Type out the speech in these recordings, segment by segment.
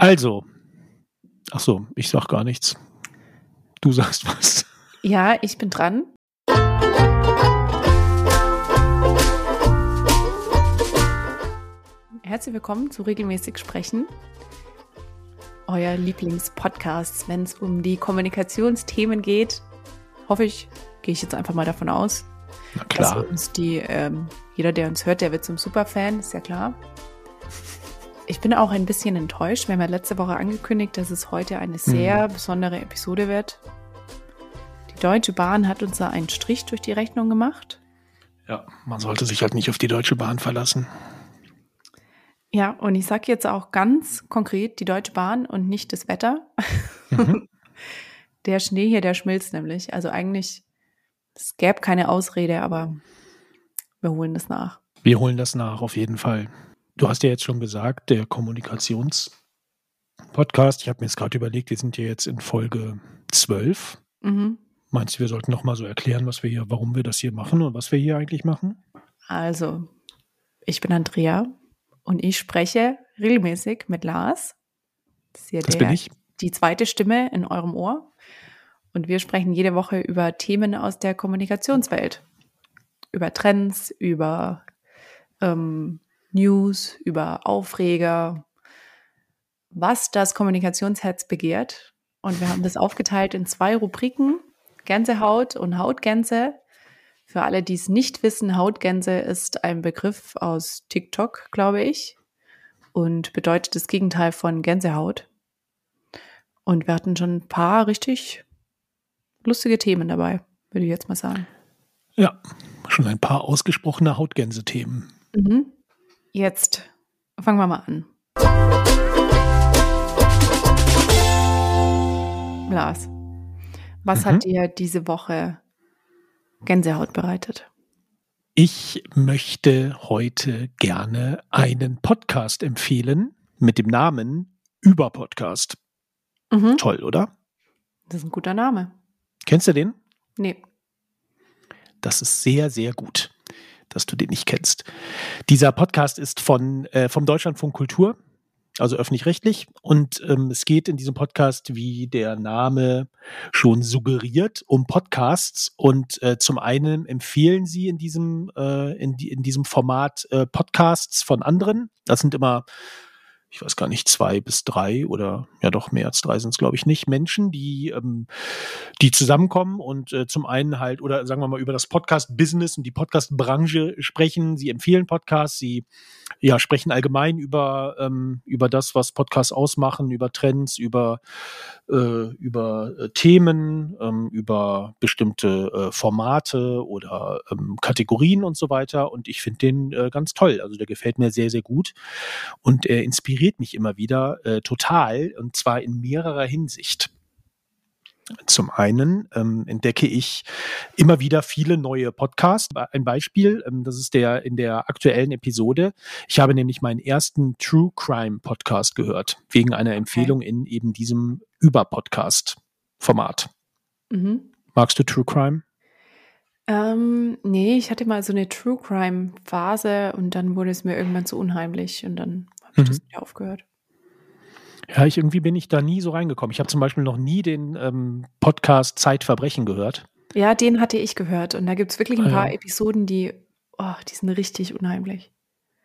Also, ach so, ich sag gar nichts. Du sagst was. Ja, ich bin dran. Herzlich willkommen zu Regelmäßig Sprechen, euer Lieblingspodcast, wenn es um die Kommunikationsthemen geht. Hoffe ich, gehe ich jetzt einfach mal davon aus. Na klar. Dass uns die, ähm, jeder, der uns hört, der wird zum Superfan, ist ja klar. Ich bin auch ein bisschen enttäuscht. Wir haben ja letzte Woche angekündigt, dass es heute eine sehr mhm. besondere Episode wird. Die Deutsche Bahn hat uns da einen Strich durch die Rechnung gemacht. Ja, man sollte sich halt nicht auf die Deutsche Bahn verlassen. Ja, und ich sage jetzt auch ganz konkret die Deutsche Bahn und nicht das Wetter. Mhm. der Schnee hier, der schmilzt nämlich. Also eigentlich, es gäbe keine Ausrede, aber wir holen das nach. Wir holen das nach, auf jeden Fall. Du hast ja jetzt schon gesagt, der Kommunikationspodcast, ich habe mir jetzt gerade überlegt, wir sind ja jetzt in Folge 12. Mhm. Meinst du, wir sollten noch mal so erklären, was wir hier, warum wir das hier machen und was wir hier eigentlich machen? Also, ich bin Andrea und ich spreche regelmäßig mit Lars. Das, das der, bin ich. Die zweite Stimme in eurem Ohr. Und wir sprechen jede Woche über Themen aus der Kommunikationswelt. Über Trends, über ähm, News, über Aufreger, was das Kommunikationsherz begehrt. Und wir haben das aufgeteilt in zwei Rubriken, Gänsehaut und Hautgänse. Für alle, die es nicht wissen, Hautgänse ist ein Begriff aus TikTok, glaube ich, und bedeutet das Gegenteil von Gänsehaut. Und wir hatten schon ein paar richtig lustige Themen dabei, würde ich jetzt mal sagen. Ja, schon ein paar ausgesprochene Hautgänse-Themen. Mhm. Jetzt fangen wir mal an. Lars, was mhm. hat dir diese Woche Gänsehaut bereitet? Ich möchte heute gerne einen Podcast empfehlen mit dem Namen Überpodcast. Mhm. Toll, oder? Das ist ein guter Name. Kennst du den? Nee. Das ist sehr, sehr gut dass du den nicht kennst. Dieser Podcast ist von äh, vom Deutschlandfunk Kultur, also öffentlich-rechtlich. Und ähm, es geht in diesem Podcast, wie der Name schon suggeriert, um Podcasts. Und äh, zum einen empfehlen sie in diesem, äh, in, in diesem Format äh, Podcasts von anderen. Das sind immer ich weiß gar nicht, zwei bis drei oder ja doch mehr als drei sind es, glaube ich, nicht, Menschen, die, ähm, die zusammenkommen und äh, zum einen halt, oder sagen wir mal, über das Podcast-Business und die Podcast-Branche sprechen. Sie empfehlen Podcasts, sie ja, sprechen allgemein über, ähm, über das, was Podcasts ausmachen, über Trends, über, äh, über äh, Themen, ähm, über bestimmte äh, Formate oder ähm, Kategorien und so weiter. Und ich finde den äh, ganz toll. Also der gefällt mir sehr, sehr gut. Und er inspiriert inspiriert mich immer wieder äh, total und zwar in mehrerer Hinsicht. Zum einen ähm, entdecke ich immer wieder viele neue Podcasts. Ein Beispiel, ähm, das ist der in der aktuellen Episode. Ich habe nämlich meinen ersten True Crime Podcast gehört, wegen einer Empfehlung okay. in eben diesem Über-Podcast-Format. Mhm. Magst du True Crime? Ähm, nee, ich hatte mal so eine True Crime Phase und dann wurde es mir irgendwann zu unheimlich und dann mhm. das wieder aufgehört. Ja, ich irgendwie bin ich da nie so reingekommen. Ich habe zum Beispiel noch nie den ähm, Podcast Zeitverbrechen gehört. Ja, den hatte ich gehört. Und da gibt es wirklich ein paar ja. Episoden, die, oh, die sind richtig unheimlich.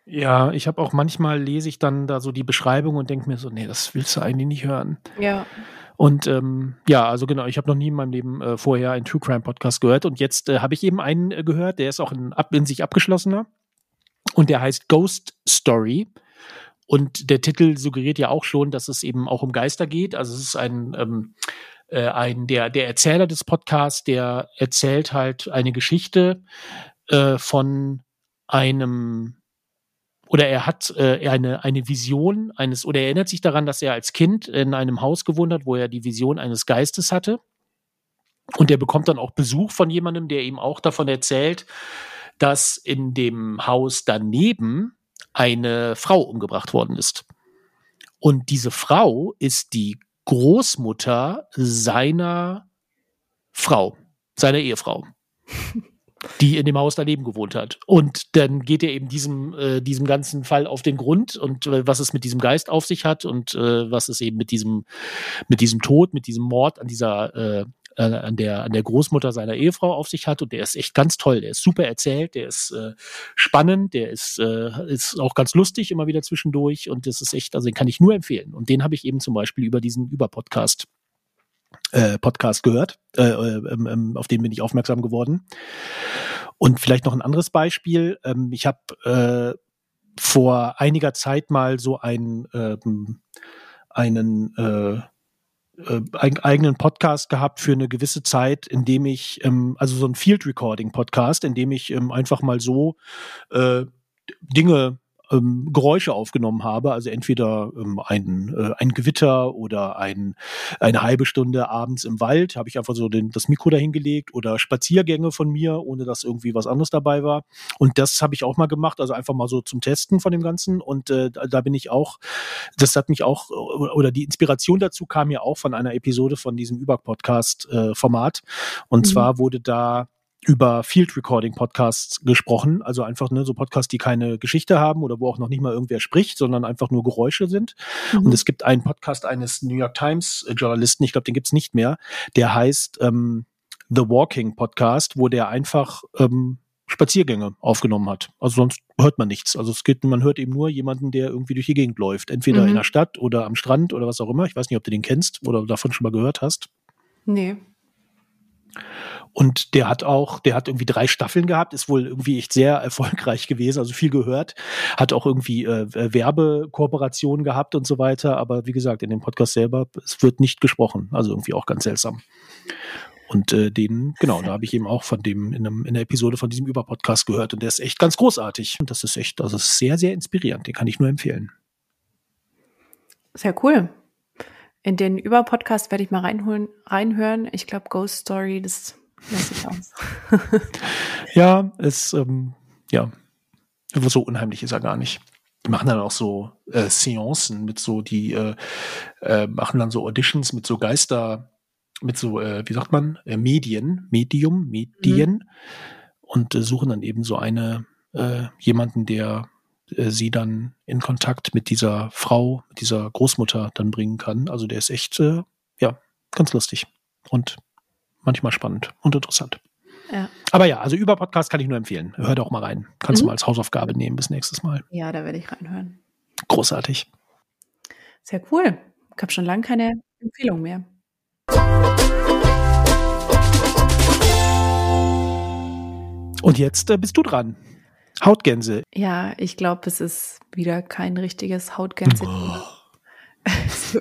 Ja, ich habe auch manchmal lese ich dann da so die Beschreibung und denke mir so, nee, das willst du eigentlich nicht hören. Ja. Und ähm, ja, also genau, ich habe noch nie in meinem Leben äh, vorher einen True Crime Podcast gehört und jetzt äh, habe ich eben einen äh, gehört, der ist auch in, ab, in sich abgeschlossener und der heißt Ghost Story. Und der Titel suggeriert ja auch schon, dass es eben auch um Geister geht. Also es ist ein, ähm, äh, ein der, der Erzähler des Podcasts, der erzählt halt eine Geschichte äh, von einem oder er hat äh, eine, eine Vision eines, oder er erinnert sich daran, dass er als Kind in einem Haus gewohnt hat, wo er die Vision eines Geistes hatte. Und er bekommt dann auch Besuch von jemandem, der ihm auch davon erzählt, dass in dem Haus daneben eine Frau umgebracht worden ist. Und diese Frau ist die Großmutter seiner Frau, seiner Ehefrau. die in dem Haus daneben gewohnt hat. Und dann geht er eben diesem, äh, diesem ganzen Fall auf den Grund und äh, was es mit diesem Geist auf sich hat und äh, was es eben mit diesem, mit diesem Tod, mit diesem Mord an dieser äh, äh, an der, an der Großmutter seiner Ehefrau auf sich hat. Und der ist echt ganz toll. Der ist super erzählt, der ist äh, spannend, der ist, äh, ist auch ganz lustig immer wieder zwischendurch. Und das ist echt, also den kann ich nur empfehlen. Und den habe ich eben zum Beispiel über diesen Über-Podcast äh, Podcast gehört, äh, ähm, ähm, auf den bin ich aufmerksam geworden. Und vielleicht noch ein anderes Beispiel. Ähm, ich habe äh, vor einiger Zeit mal so ein, ähm, einen äh, eigenen Podcast gehabt für eine gewisse Zeit, in dem ich, ähm, also so ein Field Recording Podcast, in dem ich ähm, einfach mal so äh, Dinge ähm, Geräusche aufgenommen habe, also entweder ähm, ein, äh, ein Gewitter oder ein, eine halbe Stunde abends im Wald, habe ich einfach so den, das Mikro dahingelegt oder Spaziergänge von mir, ohne dass irgendwie was anderes dabei war. Und das habe ich auch mal gemacht, also einfach mal so zum Testen von dem Ganzen. Und äh, da bin ich auch, das hat mich auch, oder die Inspiration dazu kam ja auch von einer Episode von diesem Über-Podcast-Format. Äh, und mhm. zwar wurde da über Field Recording Podcasts gesprochen, also einfach ne, so Podcasts, die keine Geschichte haben oder wo auch noch nicht mal irgendwer spricht, sondern einfach nur Geräusche sind. Mhm. Und es gibt einen Podcast eines New York Times Journalisten, ich glaube, den gibt's nicht mehr, der heißt ähm, The Walking Podcast, wo der einfach ähm, Spaziergänge aufgenommen hat. Also sonst hört man nichts. Also es geht, man hört eben nur jemanden, der irgendwie durch die Gegend läuft, entweder mhm. in der Stadt oder am Strand oder was auch immer. Ich weiß nicht, ob du den kennst oder davon schon mal gehört hast. Nee. Und der hat auch, der hat irgendwie drei Staffeln gehabt, ist wohl irgendwie echt sehr erfolgreich gewesen, also viel gehört, hat auch irgendwie äh, Werbekooperationen gehabt und so weiter. Aber wie gesagt, in dem Podcast selber, es wird nicht gesprochen. Also irgendwie auch ganz seltsam. Und äh, den, genau, da habe ich eben auch von dem in, einem, in der Episode von diesem Überpodcast gehört. Und der ist echt ganz großartig. Und das ist echt, also sehr, sehr inspirierend. Den kann ich nur empfehlen. Sehr cool. In den Überpodcast werde ich mal reinholen, reinhören. Ich glaube, Ghost Story, das Lass aus. ja, es, ähm, ja, so unheimlich ist er gar nicht. Die machen dann auch so äh, Seancen mit so, die äh, äh, machen dann so Auditions mit so Geister, mit so, äh, wie sagt man, äh, Medien, Medium, Medien mhm. und äh, suchen dann eben so eine, äh, jemanden, der äh, sie dann in Kontakt mit dieser Frau, mit dieser Großmutter dann bringen kann. Also der ist echt, äh, ja, ganz lustig und manchmal spannend und interessant. Ja. Aber ja, also über Podcast kann ich nur empfehlen. Hör doch mal rein. Kannst mhm. du mal als Hausaufgabe nehmen bis nächstes Mal. Ja, da werde ich reinhören. Großartig. Sehr cool. Ich habe schon lange keine Empfehlung mehr. Und jetzt äh, bist du dran. Hautgänse. Ja, ich glaube, es ist wieder kein richtiges Hautgänse. Oh.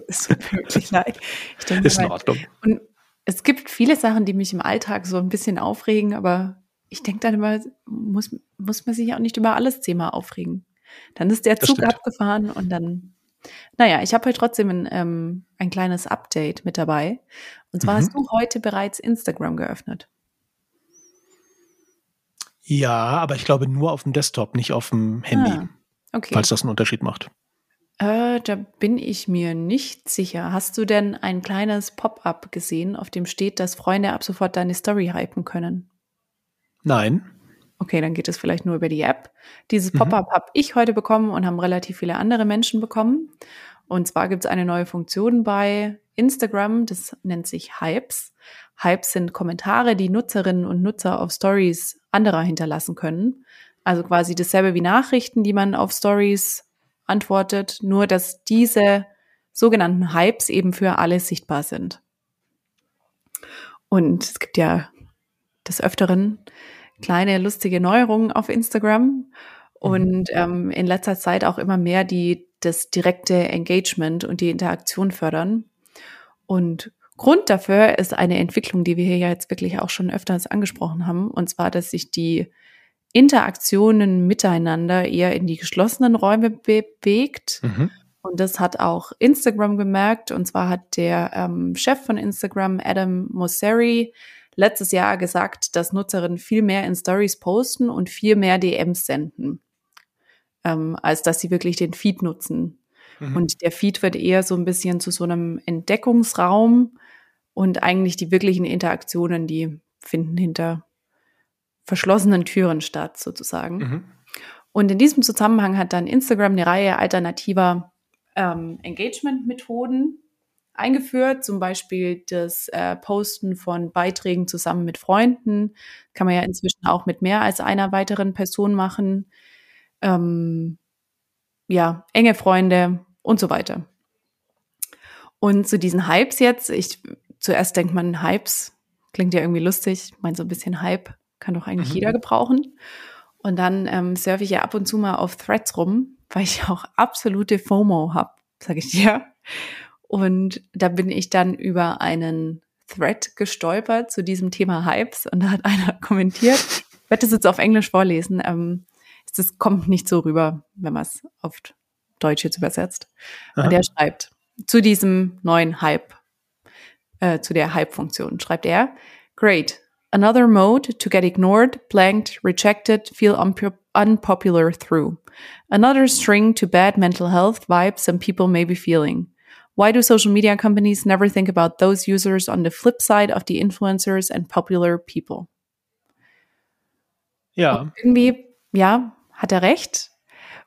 es tut wirklich leid. Ich denke ist in Ordnung. Und es gibt viele Sachen, die mich im Alltag so ein bisschen aufregen, aber ich denke dann immer, muss, muss man sich auch nicht über alles Thema aufregen. Dann ist der Zug abgefahren und dann, naja, ich habe heute trotzdem ein, ähm, ein kleines Update mit dabei. Und zwar mhm. hast du heute bereits Instagram geöffnet. Ja, aber ich glaube nur auf dem Desktop, nicht auf dem Handy. Ah, okay. Falls das einen Unterschied macht. Äh, da bin ich mir nicht sicher. Hast du denn ein kleines Pop-up gesehen, auf dem steht, dass Freunde ab sofort deine Story hypen können? Nein. Okay, dann geht es vielleicht nur über die App. Dieses mhm. Pop-up mhm. habe ich heute bekommen und haben relativ viele andere Menschen bekommen. Und zwar gibt es eine neue Funktion bei Instagram, das nennt sich Hypes. Hypes sind Kommentare, die Nutzerinnen und Nutzer auf Stories anderer hinterlassen können. Also quasi dasselbe wie Nachrichten, die man auf Stories antwortet, nur dass diese sogenannten Hypes eben für alle sichtbar sind. Und es gibt ja des Öfteren kleine lustige Neuerungen auf Instagram und mhm. ähm, in letzter Zeit auch immer mehr, die das direkte Engagement und die Interaktion fördern. Und Grund dafür ist eine Entwicklung, die wir hier jetzt wirklich auch schon öfters angesprochen haben, und zwar, dass sich die Interaktionen miteinander eher in die geschlossenen Räume bewegt. Mhm. Und das hat auch Instagram gemerkt. Und zwar hat der ähm, Chef von Instagram, Adam Mosseri, letztes Jahr gesagt, dass Nutzerinnen viel mehr in Stories posten und viel mehr DMs senden, ähm, als dass sie wirklich den Feed nutzen. Mhm. Und der Feed wird eher so ein bisschen zu so einem Entdeckungsraum und eigentlich die wirklichen Interaktionen, die finden hinter verschlossenen Türen statt, sozusagen. Mhm. Und in diesem Zusammenhang hat dann Instagram eine Reihe alternativer ähm, Engagement-Methoden eingeführt, zum Beispiel das äh, Posten von Beiträgen zusammen mit Freunden. Kann man ja inzwischen auch mit mehr als einer weiteren Person machen. Ähm, ja, enge Freunde und so weiter. Und zu diesen Hypes jetzt, ich zuerst denkt man Hypes, klingt ja irgendwie lustig, ich meine so ein bisschen Hype kann doch eigentlich mhm. jeder gebrauchen. Und dann ähm, surfe ich ja ab und zu mal auf Threads rum, weil ich auch absolute FOMO habe, sage ich dir. Und da bin ich dann über einen Thread gestolpert zu diesem Thema Hypes und da hat einer kommentiert, ich werde das jetzt auf Englisch vorlesen, ähm, das kommt nicht so rüber, wenn man es auf Deutsch jetzt übersetzt. Aha. Und der schreibt zu diesem neuen Hype, äh, zu der Hype-Funktion, schreibt er, Great, Another mode to get ignored, blanked, rejected, feel unpopular through. Another string to bad mental health vibes some people may be feeling. Why do social media companies never think about those users on the flip side of the influencers and popular people? Ja. Und irgendwie, ja, hat er recht.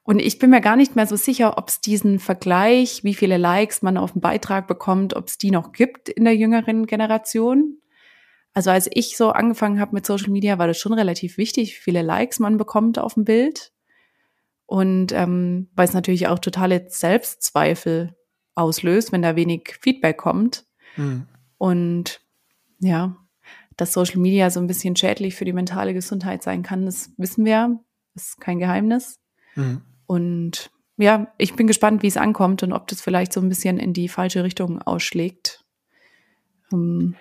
Und ich bin mir gar nicht mehr so sicher, ob es diesen Vergleich, wie viele Likes man auf dem Beitrag bekommt, ob es die noch gibt in der jüngeren Generation. Also als ich so angefangen habe mit Social Media, war das schon relativ wichtig, wie viele Likes man bekommt auf dem Bild. Und ähm, weil es natürlich auch totale Selbstzweifel auslöst, wenn da wenig Feedback kommt. Mhm. Und ja, dass Social Media so ein bisschen schädlich für die mentale Gesundheit sein kann, das wissen wir. Das ist kein Geheimnis. Mhm. Und ja, ich bin gespannt, wie es ankommt und ob das vielleicht so ein bisschen in die falsche Richtung ausschlägt. Um, ähm,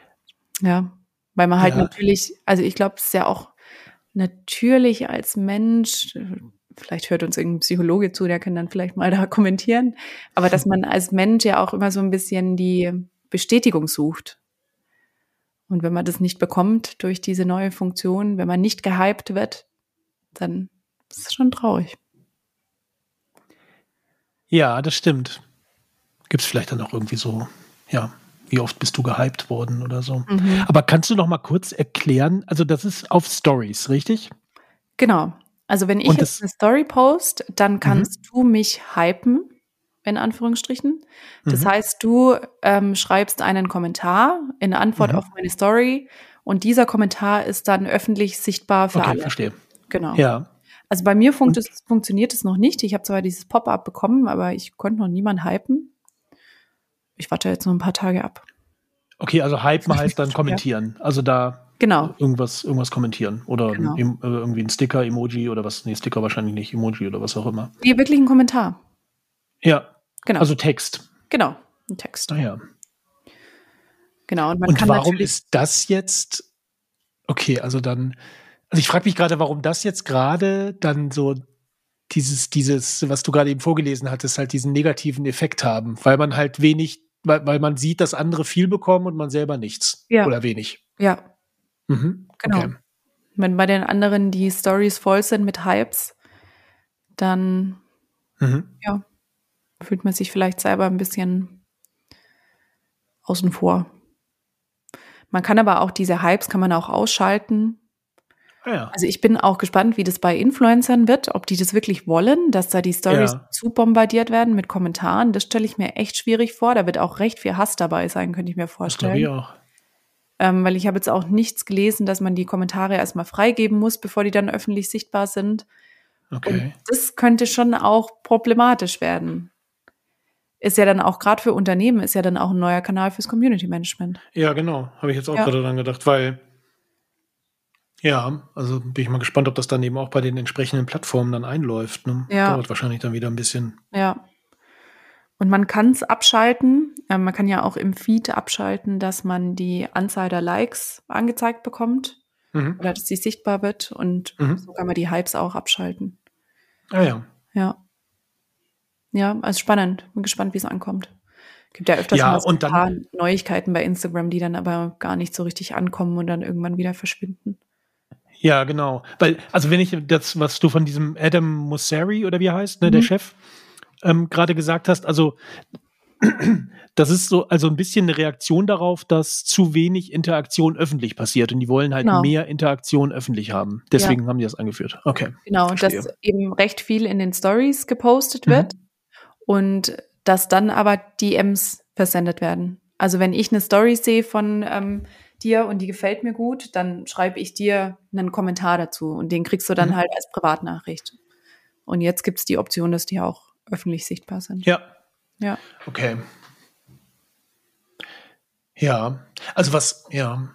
ja, weil man halt ja. natürlich, also ich glaube, es ist ja auch natürlich als Mensch, vielleicht hört uns irgendein Psychologe zu, der kann dann vielleicht mal da kommentieren, aber dass man als Mensch ja auch immer so ein bisschen die Bestätigung sucht. Und wenn man das nicht bekommt durch diese neue Funktion, wenn man nicht gehypt wird, dann ist es schon traurig. Ja, das stimmt. Gibt es vielleicht dann auch irgendwie so, ja, wie oft bist du gehypt worden oder so. Mhm. Aber kannst du noch mal kurz erklären, also das ist auf Stories, richtig? Genau. Also wenn ich Und jetzt eine Story post, dann kannst mhm. du mich hypen, in Anführungsstrichen. Das mhm. heißt, du ähm, schreibst einen Kommentar in Antwort mhm. auf meine Story und dieser Kommentar ist dann öffentlich sichtbar für okay, alle. verstehe. Genau. Ja. Also bei mir funkt es, funktioniert es noch nicht. Ich habe zwar dieses Pop-up bekommen, aber ich konnte noch niemand hypen ich warte jetzt noch ein paar Tage ab. Okay, also hypen heißt dann kommentieren. Also da genau. irgendwas, irgendwas kommentieren. Oder genau. ein, äh, irgendwie ein Sticker, Emoji oder was. Nee, Sticker wahrscheinlich nicht, Emoji oder was auch immer. Nee, wirklich ein Kommentar. Ja. Genau. Also Text. Genau, ein Text. Ah ja. Genau. Und, und warum ist das jetzt? Okay, also dann. Also ich frage mich gerade, warum das jetzt gerade dann so dieses, dieses, was du gerade eben vorgelesen hattest, halt diesen negativen Effekt haben, weil man halt wenig, weil, weil man sieht, dass andere viel bekommen und man selber nichts. Ja. Oder wenig. Ja. Mhm. Genau. Okay. Wenn bei den anderen die Stories voll sind mit Hypes, dann mhm. ja, fühlt man sich vielleicht selber ein bisschen außen vor. Man kann aber auch diese Hypes kann man auch ausschalten ja. Also ich bin auch gespannt, wie das bei Influencern wird, ob die das wirklich wollen, dass da die Stories ja. zu bombardiert werden mit Kommentaren. Das stelle ich mir echt schwierig vor. Da wird auch recht viel Hass dabei sein, könnte ich mir vorstellen. Das ich auch. Ähm, weil ich habe jetzt auch nichts gelesen, dass man die Kommentare erstmal freigeben muss, bevor die dann öffentlich sichtbar sind. Okay. Und das könnte schon auch problematisch werden. Ist ja dann auch gerade für Unternehmen, ist ja dann auch ein neuer Kanal fürs Community Management. Ja, genau. Habe ich jetzt auch ja. gerade dran gedacht, weil ja, also bin ich mal gespannt, ob das dann eben auch bei den entsprechenden Plattformen dann einläuft. Ne? Ja. Dauert wahrscheinlich dann wieder ein bisschen. Ja. Und man kann es abschalten. Äh, man kann ja auch im Feed abschalten, dass man die Anzahl der Likes angezeigt bekommt. Mhm. Oder dass sie sichtbar wird. Und mhm. so kann man die Hypes auch abschalten. Ah ja. Ja. Ja, also spannend. Bin gespannt, wie es ankommt. Gibt ja öfters ja, mal so ein paar Neuigkeiten bei Instagram, die dann aber gar nicht so richtig ankommen und dann irgendwann wieder verschwinden. Ja, genau. Weil, also wenn ich das, was du von diesem Adam Musseri oder wie er heißt, ne, mhm. der Chef, ähm, gerade gesagt hast, also das ist so, also ein bisschen eine Reaktion darauf, dass zu wenig Interaktion öffentlich passiert und die wollen halt Genau. mehr Interaktion öffentlich haben. Deswegen haben die das eingeführt. Okay. Genau, und dass Verstehe. eben recht viel in den Stories gepostet Mhm. wird und dass dann aber DMs versendet werden. Also wenn ich eine Story sehe von ähm, dir und die gefällt mir gut, dann schreibe ich dir einen Kommentar dazu und den kriegst du dann Mhm. halt als Privatnachricht. Und jetzt gibt es die Option, dass die auch öffentlich sichtbar sind. Ja. Ja. Okay. Ja, also was, ja.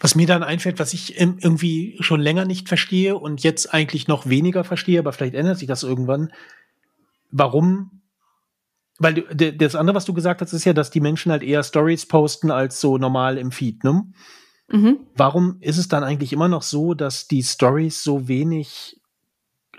Was mir dann einfällt, was ich irgendwie schon länger nicht verstehe und jetzt eigentlich noch weniger verstehe, aber vielleicht ändert sich das irgendwann. Warum? Weil du, d- das andere, was du gesagt hast, ist ja, dass die Menschen halt eher Stories posten als so normal im Feed, ne? Mhm. Warum ist es dann eigentlich immer noch so, dass die Stories so wenig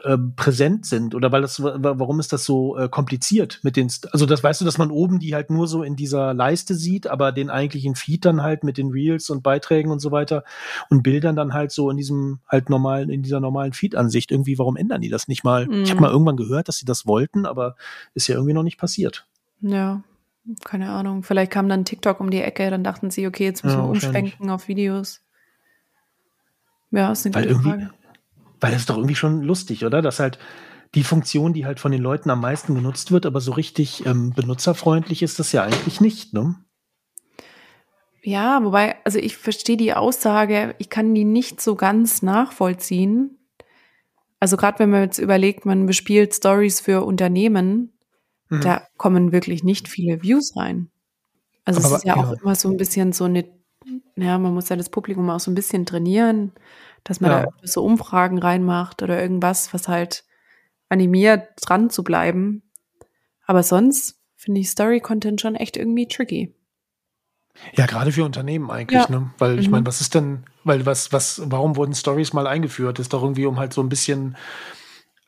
äh, präsent sind? Oder weil das, wa- warum ist das so äh, kompliziert mit den, St also das weißt du, dass man oben die halt nur so in dieser Leiste sieht, aber den eigentlichen Feed dann halt mit den Reels und Beiträgen und so weiter und Bildern dann halt so in diesem halt normalen, in dieser normalen Feed-Ansicht. Irgendwie, warum ändern die das nicht mal? Ich habe Mhm. mal irgendwann gehört, dass sie das wollten, aber ist ja irgendwie noch nicht passiert. Ja, keine Ahnung. Vielleicht kam dann TikTok um die Ecke, dann dachten sie, okay, jetzt müssen Ja, wir umschwenken auf Videos. Ja, ist eine Weil gute irgendwie, Frage. Weil das ist doch irgendwie schon lustig, oder? Dass halt die Funktion, die halt von den Leuten am meisten genutzt wird, aber so richtig ähm, benutzerfreundlich ist das ja eigentlich nicht, ne? Ja, wobei, also ich verstehe die Aussage, ich kann die nicht so ganz nachvollziehen. Also gerade wenn man jetzt überlegt, man bespielt Stories für Unternehmen, Mhm. da kommen wirklich nicht viele Views rein. Also Aber es ist ja genau. auch immer so ein bisschen so eine, ja, man muss ja das Publikum auch so ein bisschen trainieren, dass man Ja. da so Umfragen reinmacht oder irgendwas, was halt animiert, dran zu bleiben. Aber sonst finde ich Story-Content schon echt irgendwie tricky. Ja, gerade für Unternehmen eigentlich, Ja. ne? Weil ich Mhm. meine, was ist denn, weil was, was, warum wurden Stories mal eingeführt? ist doch irgendwie, um halt so ein bisschen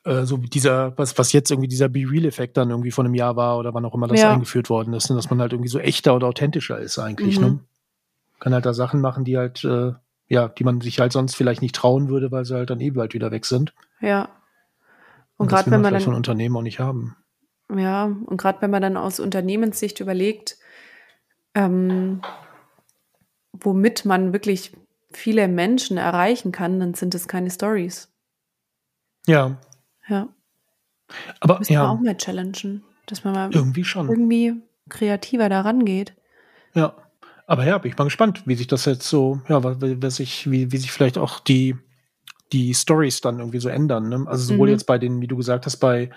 äh, so dieser, was, was jetzt irgendwie dieser Be Real-Effekt dann irgendwie von einem Jahr war oder wann auch immer das Ja. eingeführt worden ist, ne? dass man halt irgendwie so echter oder authentischer ist eigentlich, Mhm. ne? Kann halt da Sachen machen, die halt, äh, ja, die man sich halt sonst vielleicht nicht trauen würde, weil sie halt dann eh bald wieder weg sind. Ja. Und, das gerade wenn man vielleicht von dann, Unternehmen auch nicht haben. ja, und gerade wenn man dann aus Unternehmenssicht überlegt, ähm, womit man wirklich viele Menschen erreichen kann, dann sind es keine Stories. Ja, Ja. aber Müssen wir ja, auch mal challengen, dass man mal irgendwie schon. irgendwie kreativer daran geht. Ja, aber ja, bin ich mal gespannt, wie sich das jetzt so, ja, was, sich, wie, wie sich vielleicht auch die, die Stories dann irgendwie so ändern. Ne? Also sowohl Mhm. jetzt bei den, wie du gesagt hast, bei,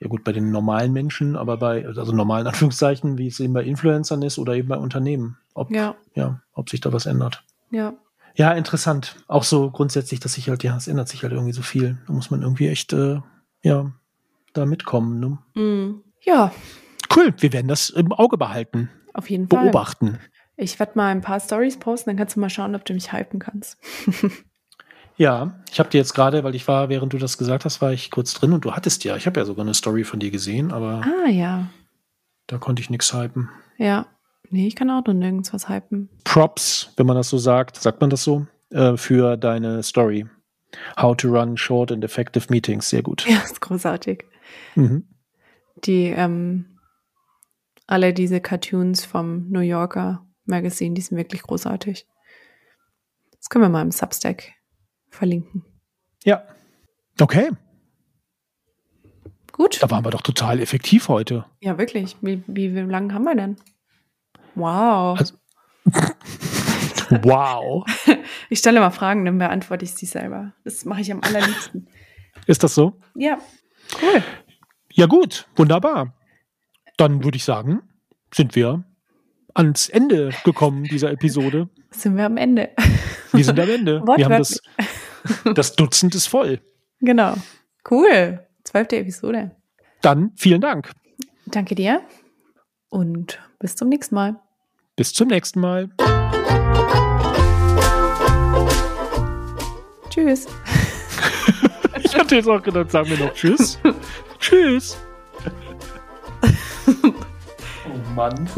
ja gut, bei den normalen Menschen, aber bei, also normalen Anführungszeichen, wie es eben bei Influencern ist oder eben bei Unternehmen. Ob, Ja, ja, ob sich da was ändert. ja. Ja, interessant. Auch so grundsätzlich, dass sich halt, ja, es ändert sich halt irgendwie so viel. Da muss man irgendwie echt, äh, ja, da mitkommen. Ne? Mhm. Ja, Cool, wir werden das im Auge behalten, auf jeden Fall. beobachten. Ich werde mal ein paar Stories posten, dann kannst du mal schauen, ob du mich hypen kannst. Ja, ich habe dir jetzt gerade, weil ich war, während du das gesagt hast, war ich kurz drin und du hattest ja, ich habe ja sogar eine Story von dir gesehen, aber Ah ja. da konnte ich nichts hypen. Ja. Nee, ich kann auch noch nirgends was hypen. Props, wenn man das so sagt, sagt man das so, äh, für deine Story. How to run short and effective meetings, sehr gut. Ja, ist großartig. Mhm. Die, ähm, alle diese Cartoons vom New Yorker Magazine, die sind wirklich großartig. Das können wir mal im Substack verlinken. Ja. Okay, Gut. da waren wir doch total effektiv heute. Ja, wirklich. Wie, wie, wie lange haben wir denn? Wow. Also- Wow. Ich stelle mal Fragen, dann beantworte ich sie selber. Das mache ich am allerliebsten. Ist das so? Ja, cool. Ja, gut, wunderbar. Dann würde ich sagen, sind wir ans Ende gekommen dieser Episode. Sind wir am Ende. Wir sind am Ende. Wir haben das, das Dutzend ist voll. Genau. Cool. Zwölfte Episode. Dann vielen Dank. Danke dir und bis zum nächsten Mal. Bis zum nächsten Mal. Tschüss. Ich hatte jetzt auch gedacht, sagen wir noch Tschüss. Tschüss. Oh Mann.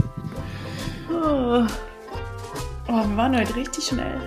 Oh. oh, wir waren heute richtig schnell.